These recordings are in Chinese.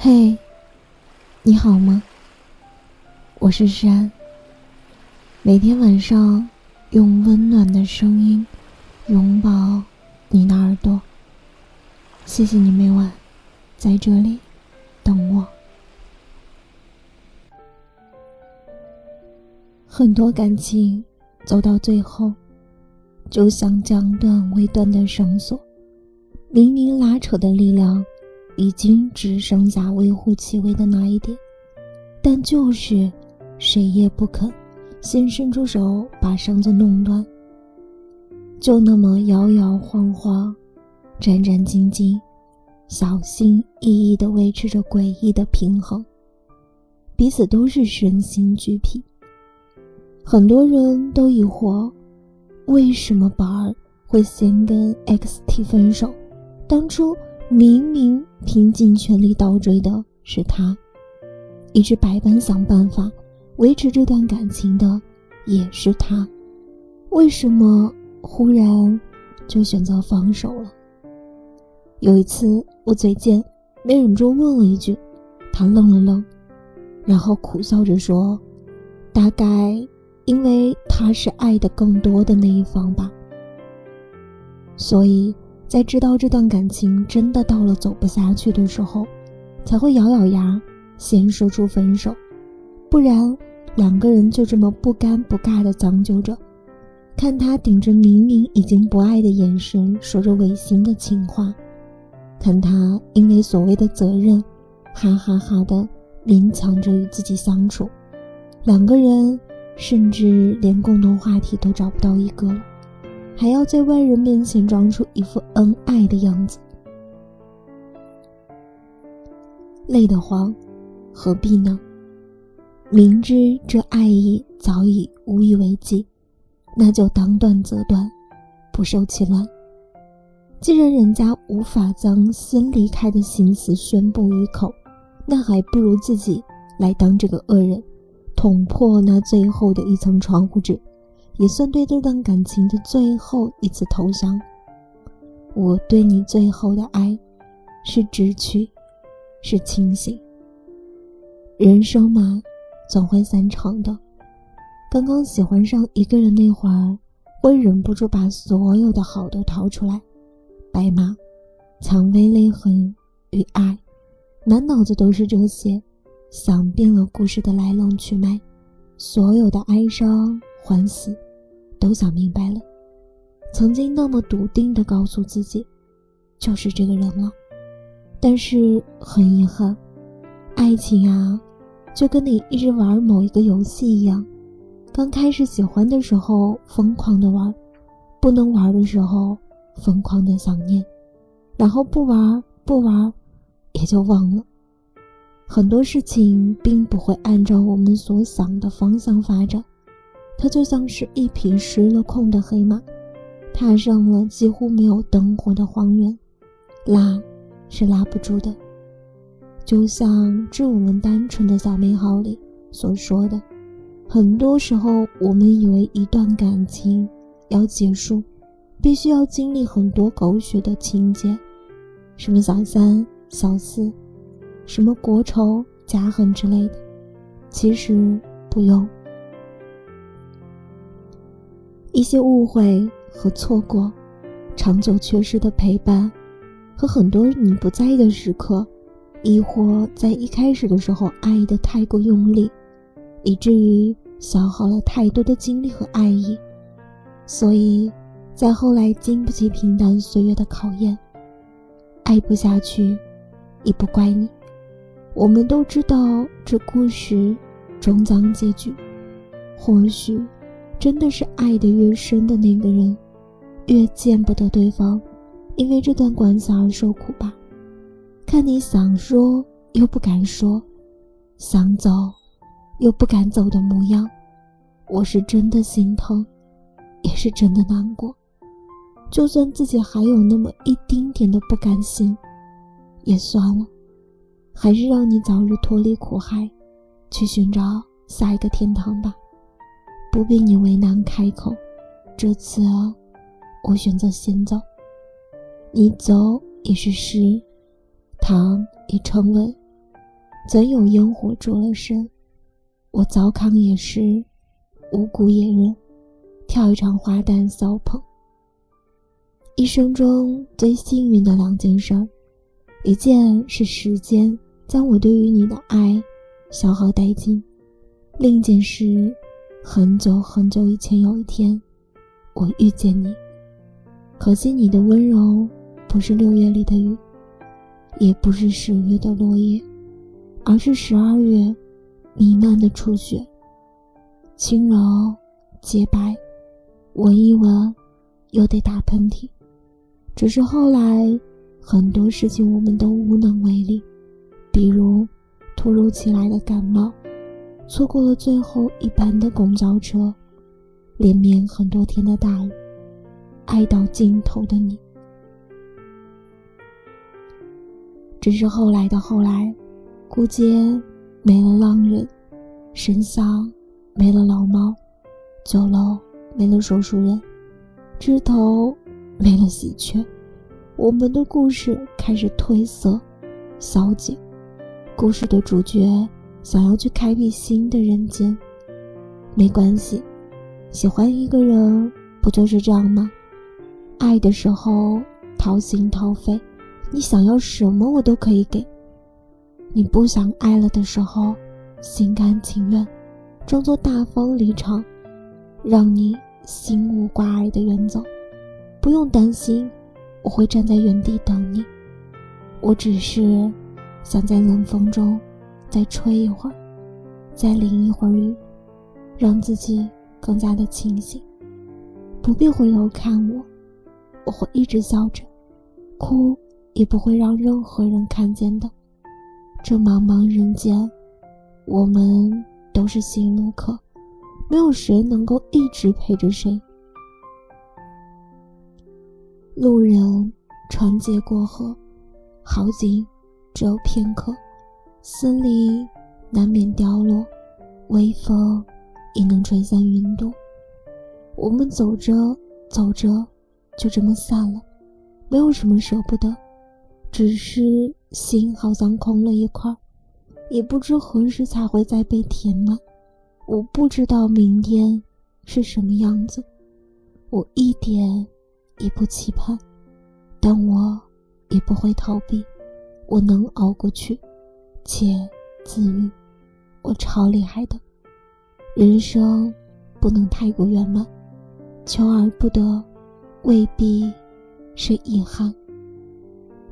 嘿，你好吗？我是山。每天晚上用温暖的声音拥抱你的耳朵。谢谢你每晚在这里等我。很多感情走到最后，就像将断未断的绳索，明明拉扯的力量已经只剩下微乎其微的那一点，但就是谁也不肯先伸出手把绳子弄断，就那么摇摇晃晃、战战兢兢、小心翼翼地维持着诡异的平衡，彼此都是身心俱疲。很多人都疑惑，为什么宝儿会先跟 X T 分手？当初明明拼尽全力倒追的是他，一直百般想办法维持这段感情的也是他，为什么忽然就选择放手了？有一次我嘴贱，没忍住问了一句，他愣了愣，然后苦笑着说：“大概……”因为他是爱的更多的那一方吧，所以在知道这段感情真的到了走不下去的时候，才会咬咬牙先说出分手，不然两个人就这么不尴不尬的将就着，看他顶着明明已经不爱的眼神说着违心的情话，看他因为所谓的责任，哈哈哈的勉强着与自己相处，两个人。甚至连共同话题都找不到一个了，还要在外人面前装出一副恩爱的样子，累得慌，何必呢？明知这爱意早已无以为继，那就当断则断，不受其乱。既然人家无法将先离开的心思宣布于口，那还不如自己来当这个恶人。捅破那最后的一层窗户纸，也算对这段感情的最后一次投降。我对你最后的爱，是直取，是清醒。人生嘛，总会散场的。刚刚喜欢上一个人那会儿，会忍不住把所有的好都掏出来，白马、蔷薇、泪痕与爱，满脑子都是这些。想遍了故事的来龙去脉，所有的哀伤欢喜，都想明白了。曾经那么笃定的告诉自己，就是这个人了。但是很遗憾，爱情啊，就跟你一直玩某一个游戏一样，刚开始喜欢的时候疯狂的玩，不能玩的时候疯狂的想念，然后不玩不玩，也就忘了。很多事情并不会按照我们所想的方向发展，它就像是一匹失了控的黑马，踏上了几乎没有灯火的荒原，拉是拉不住的。就像《致我们单纯的小美好》里所说的，很多时候我们以为一段感情要结束，必须要经历很多狗血的情节，什么小三、小四。什么国仇家恨之类的，其实不用。一些误会和错过，长久缺失的陪伴，和很多你不在意的时刻，亦或在一开始的时候爱的太过用力，以至于消耗了太多的精力和爱意，所以，在后来经不起平淡岁月的考验，爱不下去，也不怪你。我们都知道，这故事终将结局。或许，真的是爱得越深的那个人，越见不得对方，因为这段关系而受苦吧。看你想说又不敢说，想走又不敢走的模样，我是真的心疼，也是真的难过。就算自己还有那么一丁点的不甘心，也算了。还是让你早日脱离苦海，去寻找下一个天堂吧，不必你为难开口。这次，我选择先走。你走也是诗，糖已成文，怎有烟火灼了身？我早扛也是无辜野人，跳一场花旦骚捧。一生中最幸运的两件事，一件是时间将我对于你的爱消耗殆尽，另一件是很久很久以前有一天，我遇见你。可惜你的温柔不是六月里的雨，也不是十月的落叶，而是十二月弥漫的初雪，轻柔洁白，闻一闻又得打喷嚏。只是后来很多事情我们都无能为力，比如突如其来的感冒，错过了最后一班的公交车，连绵很多天的大雨。爱到尽头的你，只是后来的后来，古街没了浪人，神乡没了老猫，酒楼没了说书人，枝头没了喜鹊，我们的故事开始褪色、消解。故事的主角想要去开辟新的人间，没关系，喜欢一个人不就是这样吗？爱的时候掏心掏肺，你想要什么我都可以给。你不想爱了的时候，心甘情愿，装作大方离场，让你心无挂碍的远走。不用担心，我会站在原地等你。我只是想在冷风中再吹一会儿，再淋一会儿雨，让自己更加的清醒。不必回头看我。我会一直笑着，哭也不会让任何人看见的。这茫茫人间，我们都是行路客，没有谁能够一直陪着谁。路人长街过河，好景只有片刻。森林难免凋落，微风也能吹散云朵。我们走着走着。就这么散了，没有什么舍不得，只是心好像空了一块，也不知何时才会再被填满。我不知道明天是什么样子，我一点也不期盼，但我也不会逃避，我能熬过去，且自愈。我超厉害的，人生不能太过圆满，求而不得。未必是遗憾。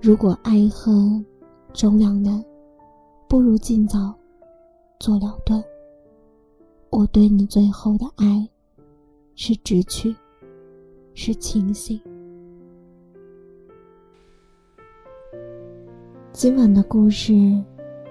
如果爱恨终两难，不如尽早做了断。我对你最后的爱，是直取，是清醒。今晚的故事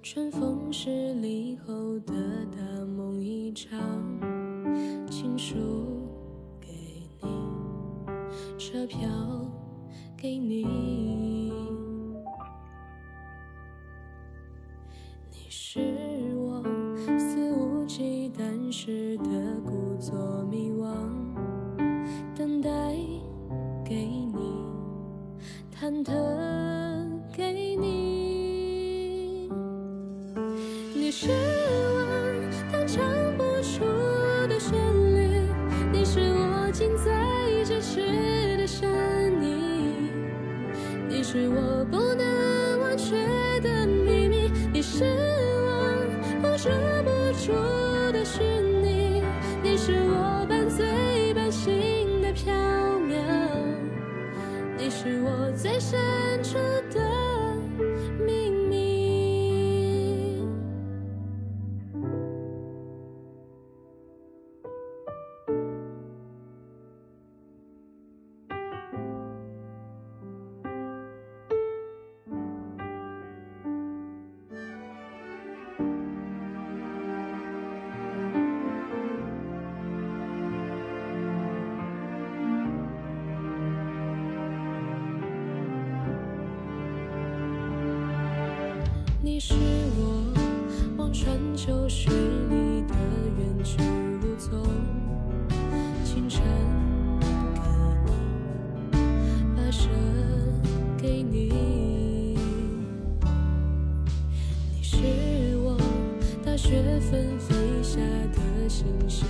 春风十里后的大梦一场，情书给你，车票给你。你是我肆无忌惮时的故作迷惘，等待给你，忐忑。是我当唱不出的旋律，你是我近在咫尺的声音，你是我不能忘却的秘密，你是我捕捉不住的虚拟，你是我半醉半醒的缥缈，你是我最深处你是我望穿秋水里的远去无踪，清晨给你，跋涉给你。你是我大雪纷飞下的心事。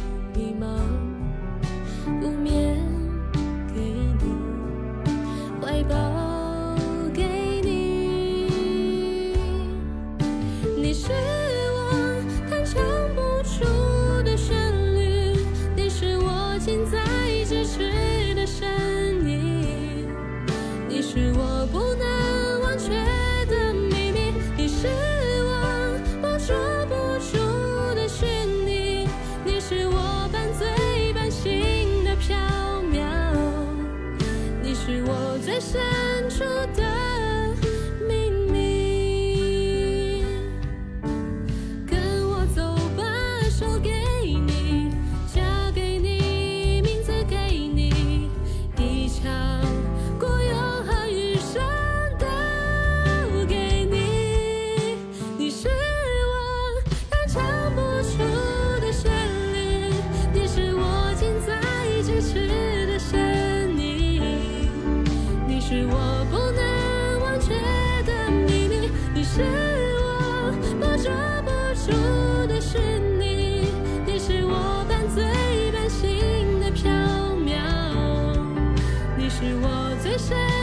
是我最深